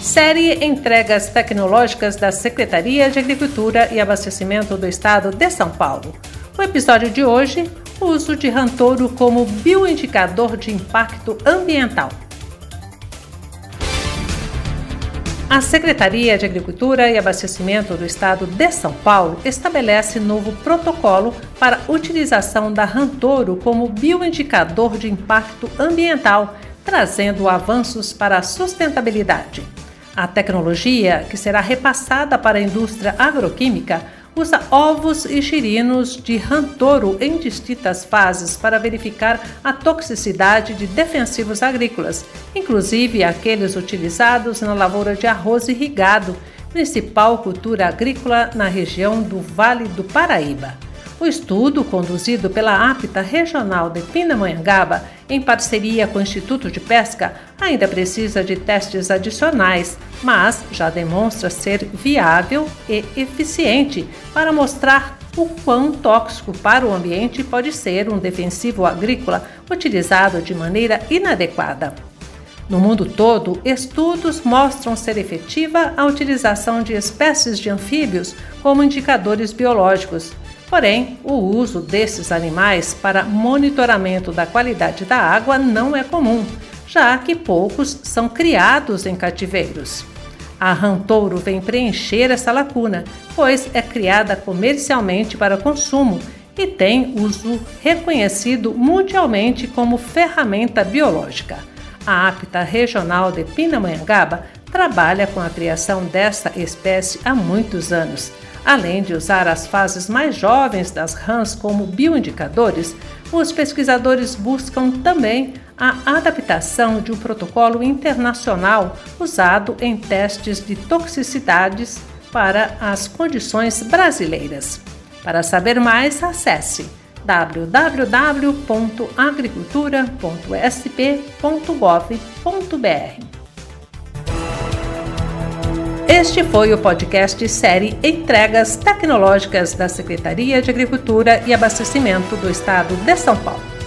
Série Entregas Tecnológicas da Secretaria de Agricultura e Abastecimento do Estado de São Paulo. O episódio de hoje, o uso de rantouro como bioindicador de impacto ambiental. A Secretaria de Agricultura e Abastecimento do Estado de São Paulo estabelece novo protocolo para utilização da rantouro como bioindicador de impacto ambiental, trazendo avanços para a sustentabilidade. A tecnologia, que será repassada para a indústria agroquímica, usa ovos e girinos de rantoro em distintas fases para verificar a toxicidade de defensivos agrícolas, inclusive aqueles utilizados na lavoura de arroz irrigado, principal cultura agrícola na região do Vale do Paraíba. O estudo, conduzido pela APTA Regional de Pindamonhangaba, em parceria com o Instituto de Pesca, ainda precisa de testes adicionais, mas já demonstra ser viável e eficiente para mostrar o quão tóxico para o ambiente pode ser um defensivo agrícola utilizado de maneira inadequada. No mundo todo, estudos mostram ser efetiva a utilização de espécies de anfíbios como indicadores biológicos, Porém, o uso desses animais para monitoramento da qualidade da água não é comum, já que poucos são criados em cativeiros. A rantouro vem preencher essa lacuna, pois é criada comercialmente para consumo e tem uso reconhecido mundialmente como ferramenta biológica. A APTA Regional de Pindamonhangaba trabalha com a criação desta espécie há muitos anos. Além de usar as fases mais jovens das rãs como bioindicadores, os pesquisadores buscam também a adaptação de um protocolo internacional usado em testes de toxicidades para as condições brasileiras. Para saber mais, acesse www.agricultura.sp.gov.br. Este foi o podcast série Entregas Tecnológicas da Secretaria de Agricultura e Abastecimento do Estado de São Paulo.